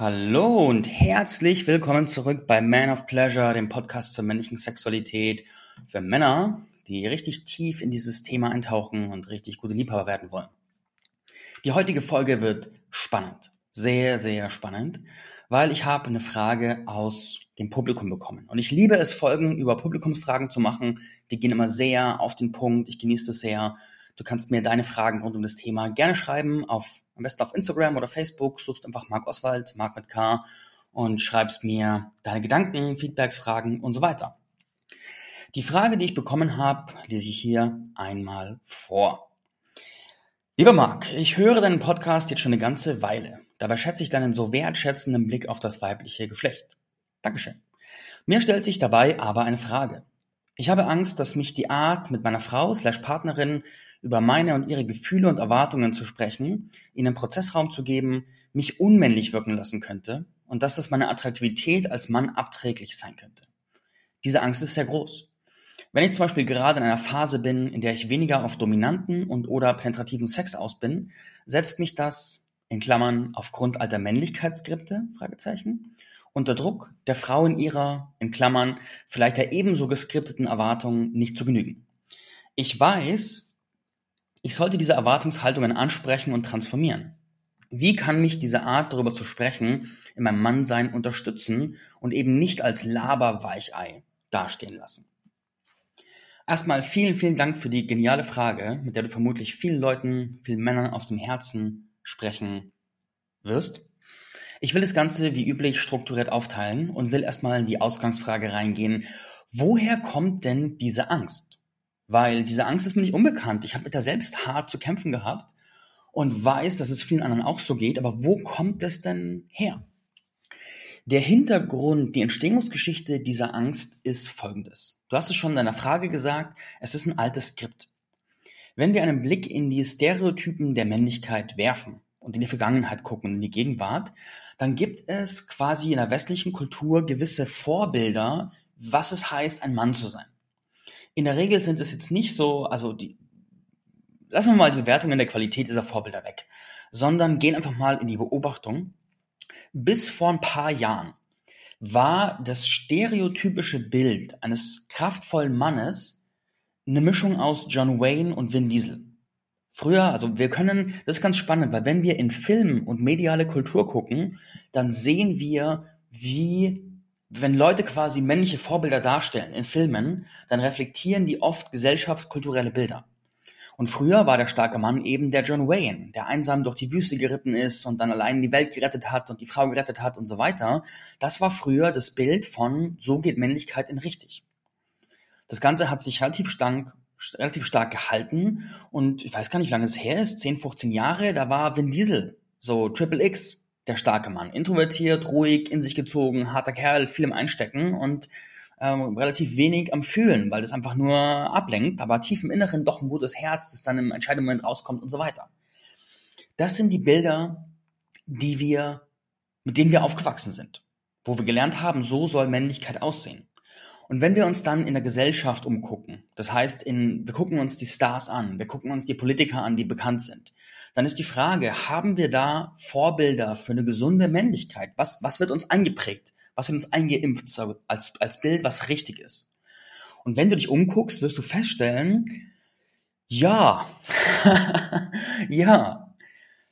Hallo und herzlich willkommen zurück bei Man of Pleasure, dem Podcast zur männlichen Sexualität für Männer, die richtig tief in dieses Thema eintauchen und richtig gute Liebhaber werden wollen. Die heutige Folge wird spannend, sehr, sehr spannend, weil ich habe eine Frage aus dem Publikum bekommen. Und ich liebe es, Folgen über Publikumsfragen zu machen. Die gehen immer sehr auf den Punkt. Ich genieße es sehr. Du kannst mir deine Fragen rund um das Thema gerne schreiben, auf, am besten auf Instagram oder Facebook, suchst einfach Marc Oswald, Marc mit K und schreibst mir deine Gedanken, Feedbacks, Fragen und so weiter. Die Frage, die ich bekommen habe, lese ich hier einmal vor. Lieber Marc, ich höre deinen Podcast jetzt schon eine ganze Weile. Dabei schätze ich deinen so wertschätzenden Blick auf das weibliche Geschlecht. Dankeschön. Mir stellt sich dabei aber eine Frage. Ich habe Angst, dass mich die Art, mit meiner Frau slash Partnerin über meine und ihre Gefühle und Erwartungen zu sprechen, ihnen Prozessraum zu geben, mich unmännlich wirken lassen könnte und dass das meine Attraktivität als Mann abträglich sein könnte. Diese Angst ist sehr groß. Wenn ich zum Beispiel gerade in einer Phase bin, in der ich weniger auf dominanten und oder penetrativen Sex aus bin, setzt mich das, in Klammern, aufgrund alter Männlichkeitsskripte, Fragezeichen, unter Druck, der Frau in ihrer, in Klammern, vielleicht der ebenso geskripteten Erwartungen nicht zu genügen. Ich weiß, ich sollte diese Erwartungshaltungen ansprechen und transformieren. Wie kann mich diese Art, darüber zu sprechen, in meinem Mannsein unterstützen und eben nicht als Laberweichei dastehen lassen? Erstmal vielen, vielen Dank für die geniale Frage, mit der du vermutlich vielen Leuten, vielen Männern aus dem Herzen sprechen wirst. Ich will das Ganze wie üblich strukturiert aufteilen und will erstmal in die Ausgangsfrage reingehen. Woher kommt denn diese Angst? Weil diese Angst ist mir nicht unbekannt. Ich habe mit der selbst hart zu kämpfen gehabt und weiß, dass es vielen anderen auch so geht. Aber wo kommt es denn her? Der Hintergrund, die Entstehungsgeschichte dieser Angst ist folgendes. Du hast es schon in deiner Frage gesagt, es ist ein altes Skript. Wenn wir einen Blick in die Stereotypen der Männlichkeit werfen und in die Vergangenheit gucken, in die Gegenwart, dann gibt es quasi in der westlichen Kultur gewisse Vorbilder, was es heißt, ein Mann zu sein. In der Regel sind es jetzt nicht so, also die, lassen wir mal die Bewertung in der Qualität dieser Vorbilder weg, sondern gehen einfach mal in die Beobachtung. Bis vor ein paar Jahren war das stereotypische Bild eines kraftvollen Mannes eine Mischung aus John Wayne und Vin Diesel. Früher, also wir können, das ist ganz spannend, weil wenn wir in Film und mediale Kultur gucken, dann sehen wir, wie, wenn Leute quasi männliche Vorbilder darstellen in Filmen, dann reflektieren die oft gesellschaftskulturelle Bilder. Und früher war der starke Mann eben der John Wayne, der einsam durch die Wüste geritten ist und dann allein die Welt gerettet hat und die Frau gerettet hat und so weiter. Das war früher das Bild von so geht Männlichkeit in richtig. Das Ganze hat sich relativ stark relativ stark gehalten und ich weiß gar nicht, wie lange es her ist, 10, 15 Jahre, da war Vin Diesel, so Triple X, der starke Mann. Introvertiert, ruhig, in sich gezogen, harter Kerl, viel im Einstecken und ähm, relativ wenig am Fühlen, weil das einfach nur ablenkt, aber tief im Inneren doch ein gutes Herz, das dann im entscheidenden Moment rauskommt und so weiter. Das sind die Bilder, die wir, mit denen wir aufgewachsen sind, wo wir gelernt haben, so soll Männlichkeit aussehen. Und wenn wir uns dann in der Gesellschaft umgucken, das heißt, in, wir gucken uns die Stars an, wir gucken uns die Politiker an, die bekannt sind, dann ist die Frage, haben wir da Vorbilder für eine gesunde Männlichkeit? Was, was wird uns eingeprägt? Was wird uns eingeimpft als, als Bild, was richtig ist? Und wenn du dich umguckst, wirst du feststellen, ja, ja,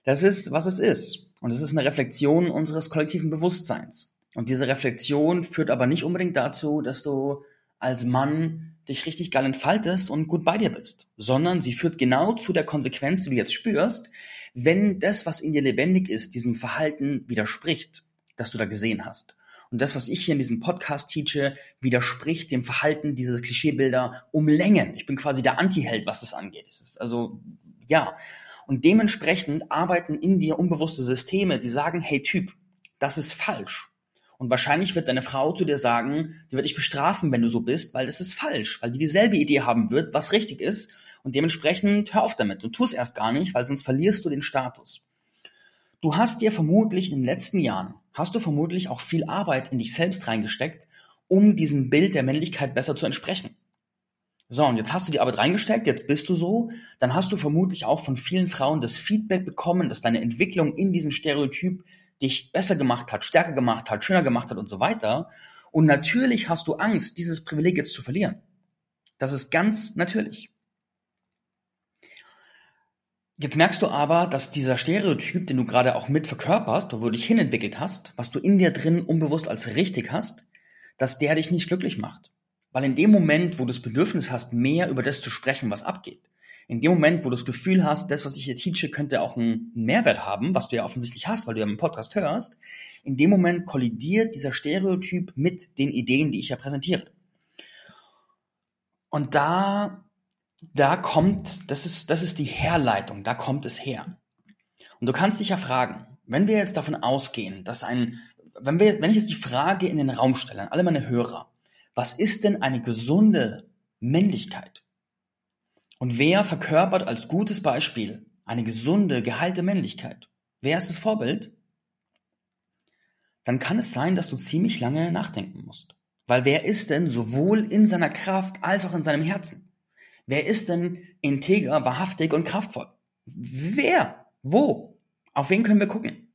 das ist, was es ist. Und es ist eine Reflexion unseres kollektiven Bewusstseins. Und diese Reflexion führt aber nicht unbedingt dazu, dass du als Mann dich richtig geil entfaltest und gut bei dir bist, sondern sie führt genau zu der Konsequenz, die du jetzt spürst, wenn das, was in dir lebendig ist, diesem Verhalten widerspricht, das du da gesehen hast. Und das, was ich hier in diesem Podcast teache, widerspricht dem Verhalten dieser Klischeebilder um Längen. Ich bin quasi der Anti-Held, was das angeht. Das ist also, ja. Und dementsprechend arbeiten in dir unbewusste Systeme, die sagen, hey Typ, das ist falsch. Und wahrscheinlich wird deine Frau zu dir sagen, die wird dich bestrafen, wenn du so bist, weil das ist falsch, weil die dieselbe Idee haben wird, was richtig ist. Und dementsprechend hör auf damit und tu es erst gar nicht, weil sonst verlierst du den Status. Du hast dir vermutlich in den letzten Jahren, hast du vermutlich auch viel Arbeit in dich selbst reingesteckt, um diesem Bild der Männlichkeit besser zu entsprechen. So, und jetzt hast du die Arbeit reingesteckt, jetzt bist du so, dann hast du vermutlich auch von vielen Frauen das Feedback bekommen, dass deine Entwicklung in diesem Stereotyp dich besser gemacht hat, stärker gemacht hat, schöner gemacht hat und so weiter. Und natürlich hast du Angst, dieses Privileg jetzt zu verlieren. Das ist ganz natürlich. Jetzt merkst du aber, dass dieser Stereotyp, den du gerade auch mit verkörperst, wo du dich hinentwickelt hast, was du in dir drin unbewusst als richtig hast, dass der dich nicht glücklich macht. Weil in dem Moment, wo du das Bedürfnis hast, mehr über das zu sprechen, was abgeht, in dem Moment, wo du das Gefühl hast, das, was ich hier teache, könnte auch einen Mehrwert haben, was du ja offensichtlich hast, weil du ja im Podcast hörst, in dem Moment kollidiert dieser Stereotyp mit den Ideen, die ich ja präsentiere. Und da da kommt, das ist, das ist die Herleitung, da kommt es her. Und du kannst dich ja fragen, wenn wir jetzt davon ausgehen, dass ein, wenn wir, wenn ich jetzt die Frage in den Raum stelle, an alle meine Hörer, was ist denn eine gesunde Männlichkeit? Und wer verkörpert als gutes Beispiel eine gesunde, geheilte Männlichkeit? Wer ist das Vorbild? Dann kann es sein, dass du ziemlich lange nachdenken musst. Weil wer ist denn sowohl in seiner Kraft als auch in seinem Herzen? Wer ist denn integer, wahrhaftig und kraftvoll? Wer? Wo? Auf wen können wir gucken?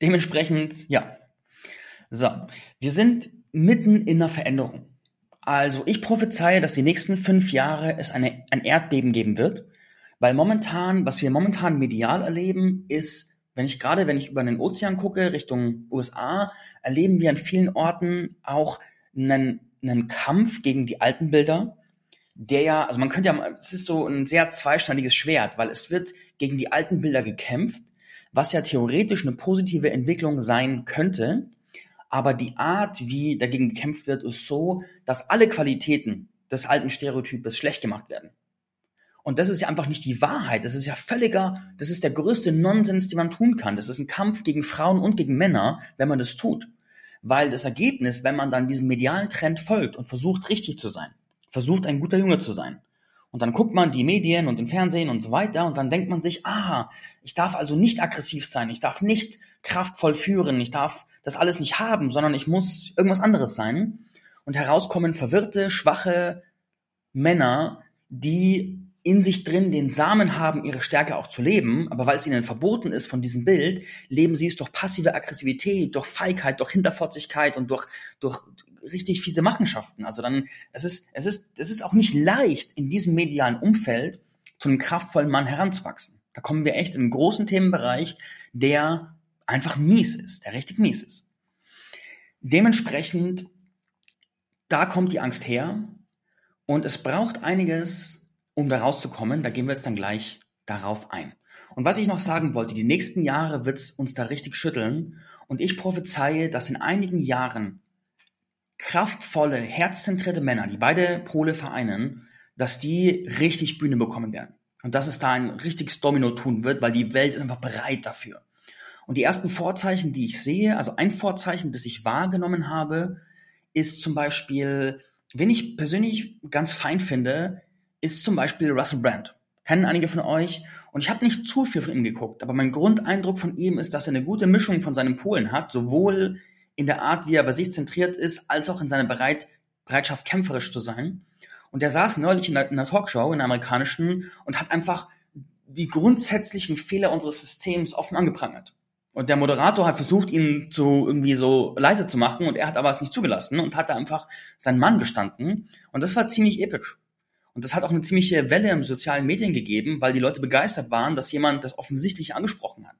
Dementsprechend, ja. So, wir sind mitten in einer Veränderung. Also ich prophezeie, dass die nächsten fünf Jahre es eine, ein Erdbeben geben wird, weil momentan, was wir momentan medial erleben, ist, wenn ich gerade, wenn ich über den Ozean gucke, Richtung USA, erleben wir an vielen Orten auch einen, einen Kampf gegen die alten Bilder, der ja, also man könnte ja, es ist so ein sehr zweischneidiges Schwert, weil es wird gegen die alten Bilder gekämpft, was ja theoretisch eine positive Entwicklung sein könnte, aber die Art, wie dagegen gekämpft wird, ist so, dass alle Qualitäten des alten Stereotypes schlecht gemacht werden. Und das ist ja einfach nicht die Wahrheit. Das ist ja völliger, das ist der größte Nonsens, den man tun kann. Das ist ein Kampf gegen Frauen und gegen Männer, wenn man das tut. Weil das Ergebnis, wenn man dann diesem medialen Trend folgt und versucht, richtig zu sein, versucht ein guter Junge zu sein. Und dann guckt man die Medien und den Fernsehen und so weiter und dann denkt man sich, ah, ich darf also nicht aggressiv sein, ich darf nicht kraftvoll führen, ich darf das alles nicht haben, sondern ich muss irgendwas anderes sein. Und herauskommen verwirrte, schwache Männer, die in sich drin den Samen haben, ihre Stärke auch zu leben, aber weil es ihnen verboten ist von diesem Bild, leben sie es durch passive Aggressivität, durch Feigheit, durch Hinterfotzigkeit und durch, durch richtig fiese Machenschaften. Also dann, es ist, es ist, es ist auch nicht leicht, in diesem medialen Umfeld zu einem kraftvollen Mann heranzuwachsen. Da kommen wir echt in einen großen Themenbereich, der einfach mies ist, der richtig mies ist. Dementsprechend, da kommt die Angst her und es braucht einiges, um da rauszukommen. Da gehen wir jetzt dann gleich darauf ein. Und was ich noch sagen wollte, die nächsten Jahre wird es uns da richtig schütteln und ich prophezeie, dass in einigen Jahren kraftvolle, herzzentrierte Männer, die beide Pole vereinen, dass die richtig Bühne bekommen werden. Und dass es da ein richtiges Domino tun wird, weil die Welt ist einfach bereit dafür. Und die ersten Vorzeichen, die ich sehe, also ein Vorzeichen, das ich wahrgenommen habe, ist zum Beispiel, wen ich persönlich ganz fein finde, ist zum Beispiel Russell Brand. Kennen einige von euch. Und ich habe nicht zu viel von ihm geguckt, aber mein Grundeindruck von ihm ist, dass er eine gute Mischung von seinen Polen hat, sowohl in der Art, wie er bei sich zentriert ist, als auch in seiner Bereit Bereitschaft, kämpferisch zu sein. Und er saß neulich in einer, in einer Talkshow, in einer amerikanischen, und hat einfach die grundsätzlichen Fehler unseres Systems offen angeprangert. Und der Moderator hat versucht, ihn zu irgendwie so leise zu machen, und er hat aber es nicht zugelassen und hat da einfach seinen Mann gestanden. Und das war ziemlich episch. Und das hat auch eine ziemliche Welle im sozialen Medien gegeben, weil die Leute begeistert waren, dass jemand das offensichtlich angesprochen hat.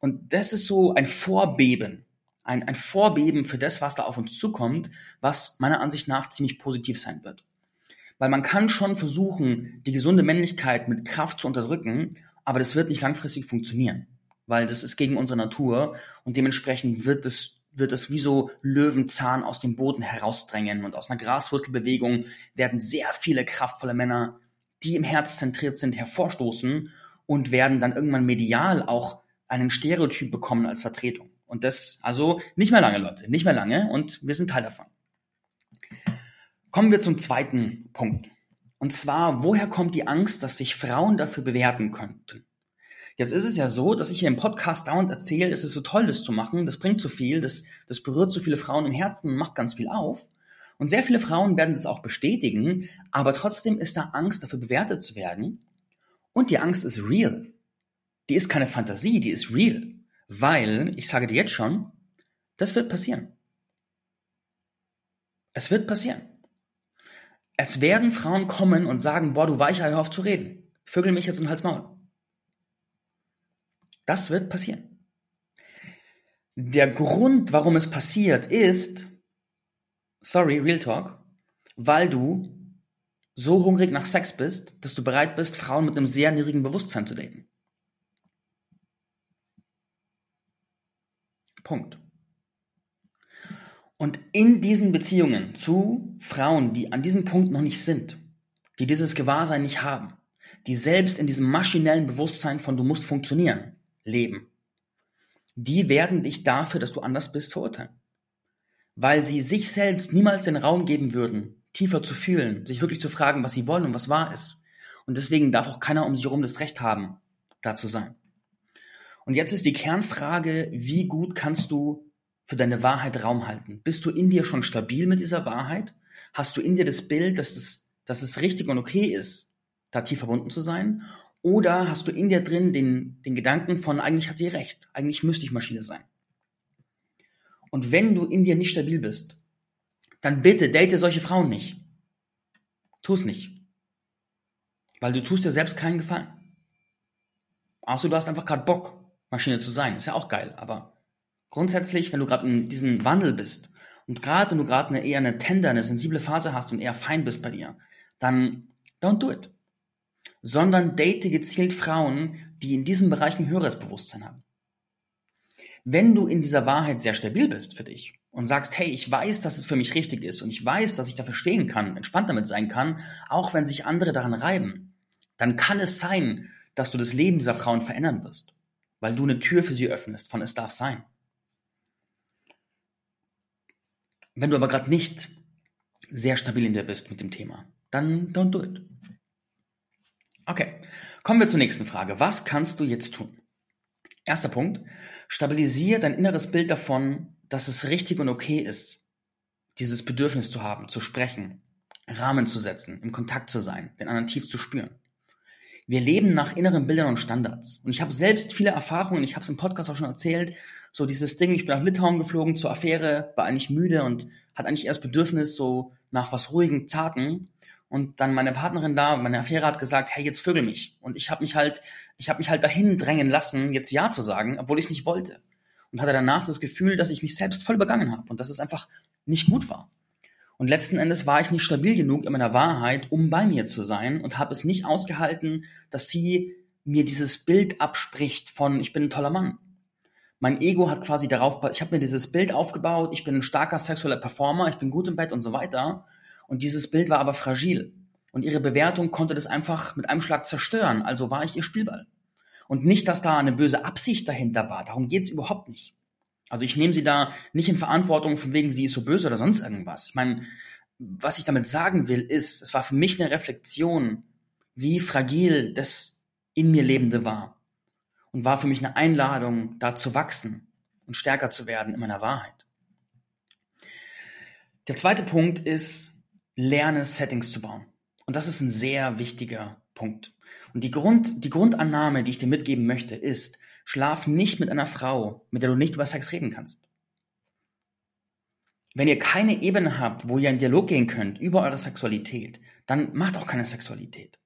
Und das ist so ein Vorbeben ein, ein Vorbeben für das, was da auf uns zukommt, was meiner Ansicht nach ziemlich positiv sein wird. Weil man kann schon versuchen, die gesunde Männlichkeit mit Kraft zu unterdrücken, aber das wird nicht langfristig funktionieren. Weil das ist gegen unsere Natur und dementsprechend wird es wird es wie so Löwenzahn aus dem Boden herausdrängen und aus einer Graswurzelbewegung werden sehr viele kraftvolle Männer, die im Herz zentriert sind, hervorstoßen und werden dann irgendwann medial auch einen Stereotyp bekommen als Vertretung. Und das, also nicht mehr lange, Leute, nicht mehr lange und wir sind Teil davon. Kommen wir zum zweiten Punkt. Und zwar, woher kommt die Angst, dass sich Frauen dafür bewerten könnten? Jetzt ist es ja so, dass ich hier im Podcast dauernd erzähle, es ist so toll, das zu machen, das bringt so viel, das, das berührt so viele Frauen im Herzen und macht ganz viel auf. Und sehr viele Frauen werden das auch bestätigen, aber trotzdem ist da Angst, dafür bewertet zu werden. Und die Angst ist real. Die ist keine Fantasie, die ist real. Weil, ich sage dir jetzt schon, das wird passieren. Es wird passieren. Es werden Frauen kommen und sagen, boah, du Weicher, hör auf zu reden. Vögel mich jetzt in Hals Maul. Das wird passieren. Der Grund, warum es passiert, ist, sorry, Real Talk, weil du so hungrig nach Sex bist, dass du bereit bist, Frauen mit einem sehr niedrigen Bewusstsein zu daten. Punkt. Und in diesen Beziehungen zu Frauen, die an diesem Punkt noch nicht sind, die dieses Gewahrsein nicht haben, die selbst in diesem maschinellen Bewusstsein von du musst funktionieren, leben, die werden dich dafür, dass du anders bist, verurteilen. Weil sie sich selbst niemals den Raum geben würden, tiefer zu fühlen, sich wirklich zu fragen, was sie wollen und was wahr ist. Und deswegen darf auch keiner um sich herum das Recht haben, da zu sein. Und jetzt ist die Kernfrage, wie gut kannst du für deine Wahrheit Raum halten? Bist du in dir schon stabil mit dieser Wahrheit? Hast du in dir das Bild, dass es, dass es richtig und okay ist, da tief verbunden zu sein? Oder hast du in dir drin den, den Gedanken von, eigentlich hat sie recht, eigentlich müsste ich Maschine sein? Und wenn du in dir nicht stabil bist, dann bitte date solche Frauen nicht. Tu es nicht. Weil du tust dir selbst keinen Gefallen. Außer du hast einfach gerade Bock, Maschine zu sein. Ist ja auch geil. Aber grundsätzlich, wenn du gerade in diesem Wandel bist und gerade wenn du gerade eine eher eine tender, eine sensible Phase hast und eher fein bist bei dir, dann don't do it. Sondern date gezielt Frauen, die in diesen Bereichen höheres Bewusstsein haben. Wenn du in dieser Wahrheit sehr stabil bist für dich und sagst, hey, ich weiß, dass es für mich richtig ist und ich weiß, dass ich dafür stehen kann, entspannt damit sein kann, auch wenn sich andere daran reiben, dann kann es sein, dass du das Leben dieser Frauen verändern wirst, weil du eine Tür für sie öffnest von es darf sein. Wenn du aber gerade nicht sehr stabil in dir bist mit dem Thema, dann don't do it. Okay, kommen wir zur nächsten Frage. Was kannst du jetzt tun? Erster Punkt, stabilisiere dein inneres Bild davon, dass es richtig und okay ist, dieses Bedürfnis zu haben, zu sprechen, Rahmen zu setzen, im Kontakt zu sein, den anderen tief zu spüren. Wir leben nach inneren Bildern und Standards. Und ich habe selbst viele Erfahrungen, ich habe es im Podcast auch schon erzählt, so dieses Ding, ich bin nach Litauen geflogen zur Affäre, war eigentlich müde und hatte eigentlich erst Bedürfnis so nach was ruhigen, zarten. Und dann meine Partnerin da, meine Affäre hat gesagt, hey, jetzt vögel mich. Und ich habe mich halt, ich habe mich halt dahin drängen lassen, jetzt Ja zu sagen, obwohl ich es nicht wollte und hatte danach das Gefühl, dass ich mich selbst voll begangen habe und dass es einfach nicht gut war. Und letzten Endes war ich nicht stabil genug in meiner Wahrheit, um bei mir zu sein und habe es nicht ausgehalten, dass sie mir dieses Bild abspricht von ich bin ein toller Mann. Mein Ego hat quasi darauf, ich habe mir dieses Bild aufgebaut, ich bin ein starker sexueller Performer, ich bin gut im Bett und so weiter. Und dieses Bild war aber fragil. Und ihre Bewertung konnte das einfach mit einem Schlag zerstören. Also war ich ihr Spielball. Und nicht, dass da eine böse Absicht dahinter war. Darum geht's überhaupt nicht. Also ich nehme sie da nicht in Verantwortung, von wegen sie ist so böse oder sonst irgendwas. Ich meine, was ich damit sagen will, ist, es war für mich eine Reflexion, wie fragil das in mir Lebende war. Und war für mich eine Einladung, da zu wachsen und stärker zu werden in meiner Wahrheit. Der zweite Punkt ist, lerne Settings zu bauen. Und das ist ein sehr wichtiger Punkt. Und die, Grund, die Grundannahme, die ich dir mitgeben möchte, ist, schlaf nicht mit einer Frau, mit der du nicht über Sex reden kannst. Wenn ihr keine Ebene habt, wo ihr in Dialog gehen könnt über eure Sexualität, dann macht auch keine Sexualität.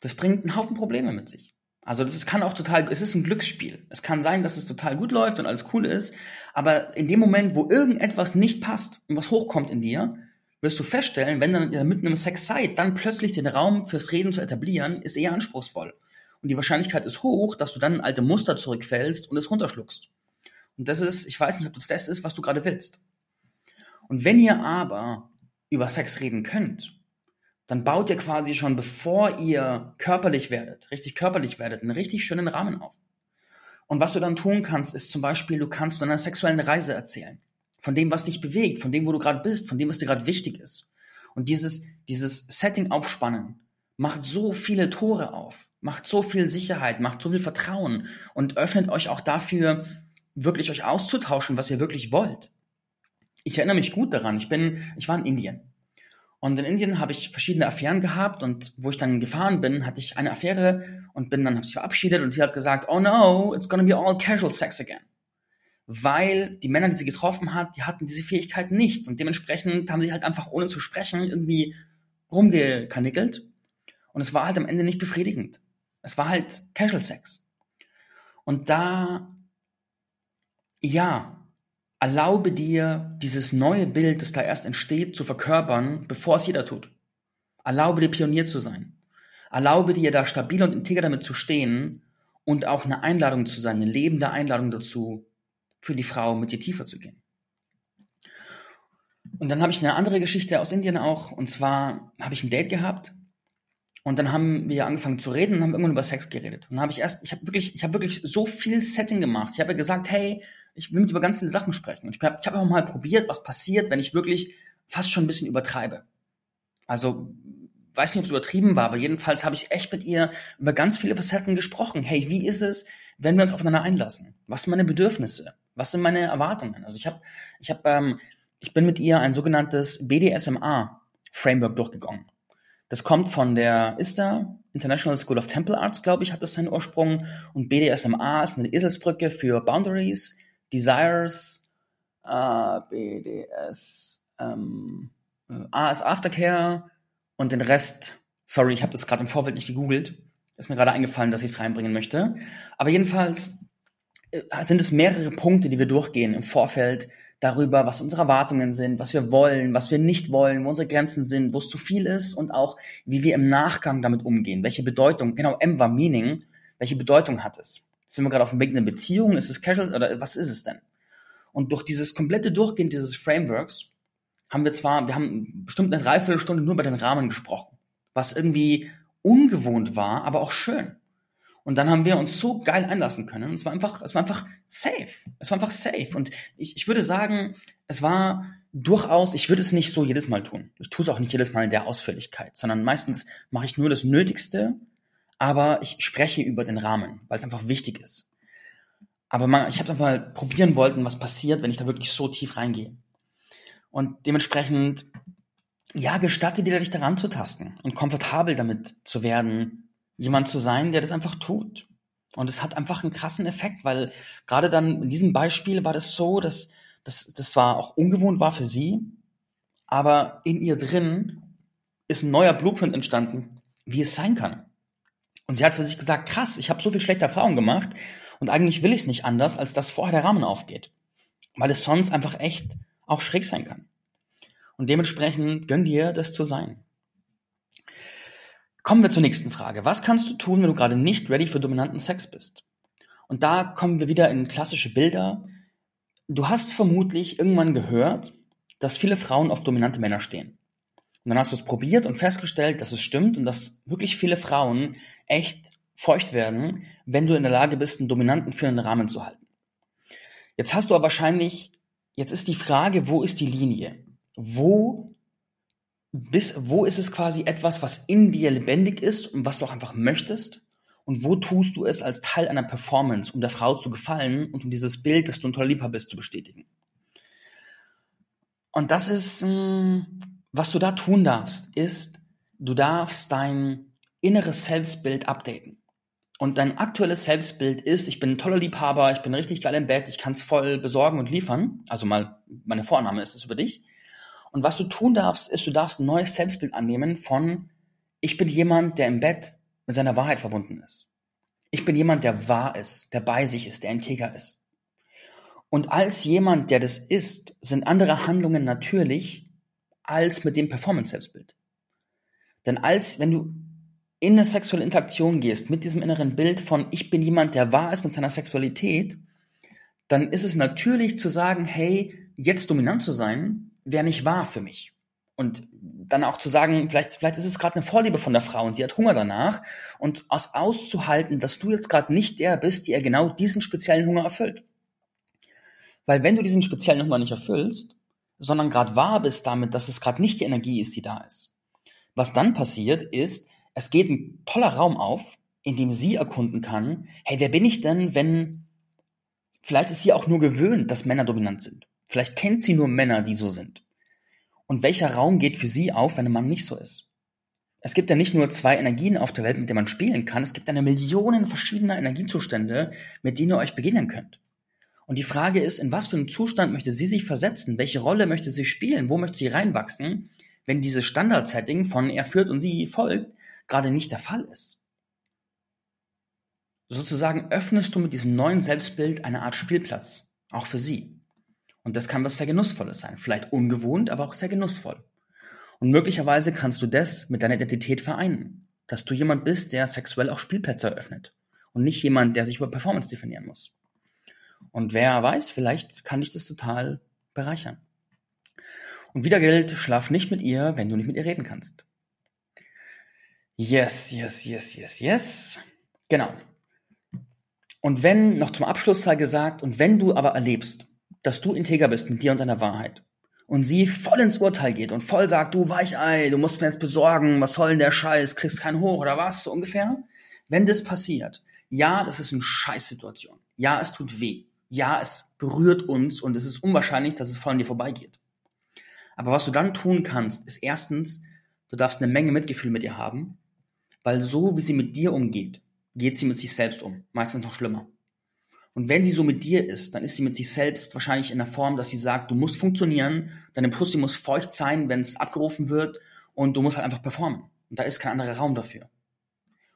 Das bringt einen Haufen Probleme mit sich. Also das kann auch total, es ist ein Glücksspiel. Es kann sein, dass es total gut läuft und alles cool ist, aber in dem Moment, wo irgendetwas nicht passt und was hochkommt in dir, wirst du feststellen, wenn dann mitten im Sex seid, dann plötzlich den Raum fürs Reden zu etablieren, ist eher anspruchsvoll. Und die Wahrscheinlichkeit ist hoch, dass du dann in alte Muster zurückfällst und es runterschluckst. Und das ist, ich weiß nicht, ob das das ist, was du gerade willst. Und wenn ihr aber über Sex reden könnt, dann baut ihr quasi schon, bevor ihr körperlich werdet, richtig körperlich werdet, einen richtig schönen Rahmen auf. Und was du dann tun kannst, ist zum Beispiel, du kannst von einer sexuellen Reise erzählen von dem, was dich bewegt, von dem, wo du gerade bist, von dem, was dir gerade wichtig ist. Und dieses, dieses Setting aufspannen macht so viele Tore auf, macht so viel Sicherheit, macht so viel Vertrauen und öffnet euch auch dafür, wirklich euch auszutauschen, was ihr wirklich wollt. Ich erinnere mich gut daran. Ich bin, ich war in Indien. Und in Indien habe ich verschiedene Affären gehabt und wo ich dann gefahren bin, hatte ich eine Affäre und bin dann habe ich verabschiedet und sie hat gesagt, oh no, it's gonna be all casual sex again. Weil die Männer, die sie getroffen hat, die hatten diese Fähigkeit nicht und dementsprechend haben sie halt einfach ohne zu sprechen irgendwie rumgekanickelt und es war halt am Ende nicht befriedigend. Es war halt casual sex. Und da, ja, Erlaube dir, dieses neue Bild, das da erst entsteht, zu verkörpern, bevor es jeder tut. Erlaube dir, Pionier zu sein. Erlaube dir, da stabil und integer damit zu stehen und auch eine Einladung zu sein, eine lebende Einladung dazu, für die Frau mit dir tiefer zu gehen. Und dann habe ich eine andere Geschichte aus Indien auch, und zwar habe ich ein Date gehabt und dann haben wir angefangen zu reden und haben irgendwann über Sex geredet. Und dann habe ich erst, ich habe wirklich, ich habe wirklich so viel Setting gemacht. Ich habe gesagt, hey, ich will mit über ganz viele Sachen sprechen. Und ich habe ich hab auch mal probiert, was passiert, wenn ich wirklich fast schon ein bisschen übertreibe. Also, weiß nicht, ob es übertrieben war, aber jedenfalls habe ich echt mit ihr über ganz viele Facetten gesprochen. Hey, wie ist es, wenn wir uns aufeinander einlassen? Was sind meine Bedürfnisse? Was sind meine Erwartungen? Also ich habe, ich habe, ähm, ich bin mit ihr ein sogenanntes BDSMA-Framework durchgegangen. Das kommt von der ISTA, International School of Temple Arts, glaube ich, hat das seinen Ursprung. Und BDSMA ist eine Eselsbrücke für Boundaries, Desires, äh, BDS, ähm, äh, A ist Aftercare und den Rest, sorry, ich habe das gerade im Vorfeld nicht gegoogelt, ist mir gerade eingefallen, dass ich es reinbringen möchte. Aber jedenfalls sind es mehrere Punkte, die wir durchgehen im Vorfeld darüber, was unsere Erwartungen sind, was wir wollen, was wir nicht wollen, wo unsere Grenzen sind, wo es zu viel ist und auch, wie wir im Nachgang damit umgehen, welche Bedeutung, genau, M war Meaning, welche Bedeutung hat es? Sind wir gerade auf dem Weg in eine Beziehung? Ist es casual oder was ist es denn? Und durch dieses komplette Durchgehen dieses Frameworks haben wir zwar, wir haben bestimmt eine Dreiviertelstunde nur über den Rahmen gesprochen, was irgendwie ungewohnt war, aber auch schön. Und dann haben wir uns so geil einlassen können. Und es war einfach, es war einfach safe. Es war einfach safe. Und ich, ich würde sagen, es war durchaus, ich würde es nicht so jedes Mal tun. Ich tue es auch nicht jedes Mal in der Ausführlichkeit, sondern meistens mache ich nur das Nötigste aber ich spreche über den Rahmen, weil es einfach wichtig ist. Aber man, ich habe einfach mal probieren wollten, was passiert, wenn ich da wirklich so tief reingehe. Und dementsprechend, ja, gestatte dir, dich daran zu tasten und komfortabel damit zu werden, jemand zu sein, der das einfach tut. Und es hat einfach einen krassen Effekt, weil gerade dann in diesem Beispiel war das so, dass das, das zwar auch ungewohnt war für sie, aber in ihr drin ist ein neuer Blueprint entstanden, wie es sein kann. Und sie hat für sich gesagt, krass, ich habe so viel schlechte Erfahrungen gemacht und eigentlich will ich es nicht anders, als dass vorher der Rahmen aufgeht. Weil es sonst einfach echt auch schräg sein kann. Und dementsprechend gönn dir das zu sein. Kommen wir zur nächsten Frage. Was kannst du tun, wenn du gerade nicht ready für dominanten Sex bist? Und da kommen wir wieder in klassische Bilder. Du hast vermutlich irgendwann gehört, dass viele Frauen auf dominante Männer stehen. Und dann hast du es probiert und festgestellt, dass es stimmt und dass wirklich viele Frauen echt feucht werden, wenn du in der Lage bist, einen dominanten führenden Rahmen zu halten. Jetzt hast du aber wahrscheinlich, jetzt ist die Frage, wo ist die Linie? Wo bis, wo ist es quasi etwas, was in dir lebendig ist und was du auch einfach möchtest? Und wo tust du es als Teil einer Performance, um der Frau zu gefallen und um dieses Bild, dass du ein toller Liebhaber bist, zu bestätigen? Und das ist, hm, was du da tun darfst, ist, du darfst dein inneres Selbstbild updaten. Und dein aktuelles Selbstbild ist, ich bin ein toller Liebhaber, ich bin richtig geil im Bett, ich kann es voll besorgen und liefern. Also mal, meine Vorname ist es über dich. Und was du tun darfst, ist, du darfst ein neues Selbstbild annehmen von, ich bin jemand, der im Bett mit seiner Wahrheit verbunden ist. Ich bin jemand, der wahr ist, der bei sich ist, der integer ist. Und als jemand, der das ist, sind andere Handlungen natürlich, als mit dem Performance-Selbstbild. Denn als, wenn du in eine sexuelle Interaktion gehst mit diesem inneren Bild von ich bin jemand, der wahr ist mit seiner Sexualität, dann ist es natürlich zu sagen, hey, jetzt dominant zu sein, wäre nicht wahr für mich. Und dann auch zu sagen, vielleicht, vielleicht ist es gerade eine Vorliebe von der Frau und sie hat Hunger danach und aus auszuhalten, dass du jetzt gerade nicht der bist, die er genau diesen speziellen Hunger erfüllt. Weil wenn du diesen speziellen Hunger nicht erfüllst, sondern gerade wahr bist damit, dass es gerade nicht die Energie ist, die da ist. Was dann passiert ist, es geht ein toller Raum auf, in dem sie erkunden kann, hey, wer bin ich denn, wenn vielleicht ist sie auch nur gewöhnt, dass Männer dominant sind. Vielleicht kennt sie nur Männer, die so sind. Und welcher Raum geht für sie auf, wenn ein Mann nicht so ist? Es gibt ja nicht nur zwei Energien auf der Welt, mit denen man spielen kann, es gibt eine Millionen verschiedener Energiezustände, mit denen ihr euch begegnen könnt. Und die Frage ist, in was für einen Zustand möchte sie sich versetzen? Welche Rolle möchte sie spielen? Wo möchte sie reinwachsen, wenn dieses Standard-Setting von er führt und sie folgt gerade nicht der Fall ist? Sozusagen öffnest du mit diesem neuen Selbstbild eine Art Spielplatz, auch für sie. Und das kann was sehr Genussvolles sein. Vielleicht ungewohnt, aber auch sehr genussvoll. Und möglicherweise kannst du das mit deiner Identität vereinen. Dass du jemand bist, der sexuell auch Spielplätze eröffnet. Und nicht jemand, der sich über Performance definieren muss. Und wer weiß, vielleicht kann dich das total bereichern. Und wieder gilt, schlaf nicht mit ihr, wenn du nicht mit ihr reden kannst. Yes, yes, yes, yes, yes. Genau. Und wenn, noch zum Abschluss sei gesagt, und wenn du aber erlebst, dass du integer bist mit dir und deiner Wahrheit, und sie voll ins Urteil geht und voll sagt, du Weichei, du musst mir jetzt besorgen, was soll denn der Scheiß, kriegst keinen hoch oder was, so ungefähr. Wenn das passiert, ja, das ist eine Scheißsituation. Ja, es tut weh ja, es berührt uns und es ist unwahrscheinlich, dass es voll an dir vorbeigeht. Aber was du dann tun kannst, ist erstens, du darfst eine Menge Mitgefühl mit ihr haben, weil so wie sie mit dir umgeht, geht sie mit sich selbst um. Meistens noch schlimmer. Und wenn sie so mit dir ist, dann ist sie mit sich selbst wahrscheinlich in der Form, dass sie sagt, du musst funktionieren, deine Pussy muss feucht sein, wenn es abgerufen wird und du musst halt einfach performen. Und da ist kein anderer Raum dafür.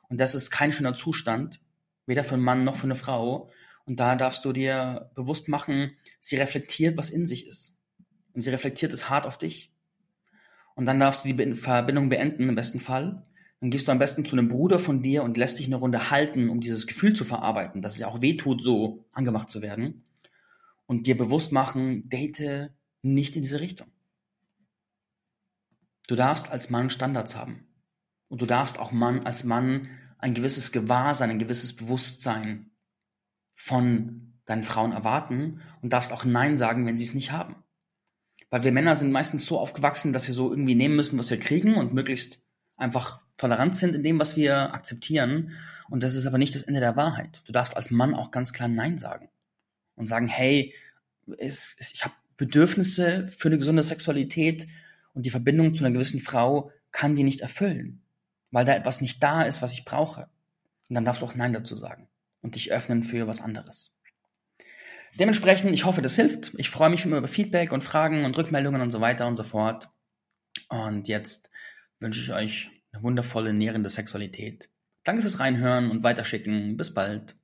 Und das ist kein schöner Zustand, weder für einen Mann noch für eine Frau. Und da darfst du dir bewusst machen, sie reflektiert, was in sich ist. Und sie reflektiert es hart auf dich. Und dann darfst du die Verbindung beenden, im besten Fall. Dann gehst du am besten zu einem Bruder von dir und lässt dich eine Runde halten, um dieses Gefühl zu verarbeiten, dass es ja auch weh tut, so angemacht zu werden. Und dir bewusst machen, date nicht in diese Richtung. Du darfst als Mann Standards haben. Und du darfst auch Mann, als Mann ein gewisses Gewahrsein, ein gewisses Bewusstsein von deinen Frauen erwarten und darfst auch Nein sagen, wenn sie es nicht haben. Weil wir Männer sind meistens so aufgewachsen, dass wir so irgendwie nehmen müssen, was wir kriegen und möglichst einfach tolerant sind in dem, was wir akzeptieren. Und das ist aber nicht das Ende der Wahrheit. Du darfst als Mann auch ganz klar Nein sagen und sagen, hey, es, es, ich habe Bedürfnisse für eine gesunde Sexualität und die Verbindung zu einer gewissen Frau kann die nicht erfüllen, weil da etwas nicht da ist, was ich brauche. Und dann darfst du auch Nein dazu sagen und dich öffnen für was anderes. Dementsprechend, ich hoffe, das hilft. Ich freue mich immer über Feedback und Fragen und Rückmeldungen und so weiter und so fort. Und jetzt wünsche ich euch wundervolle, nährende Sexualität. Danke fürs Reinhören und Weiterschicken. Bis bald.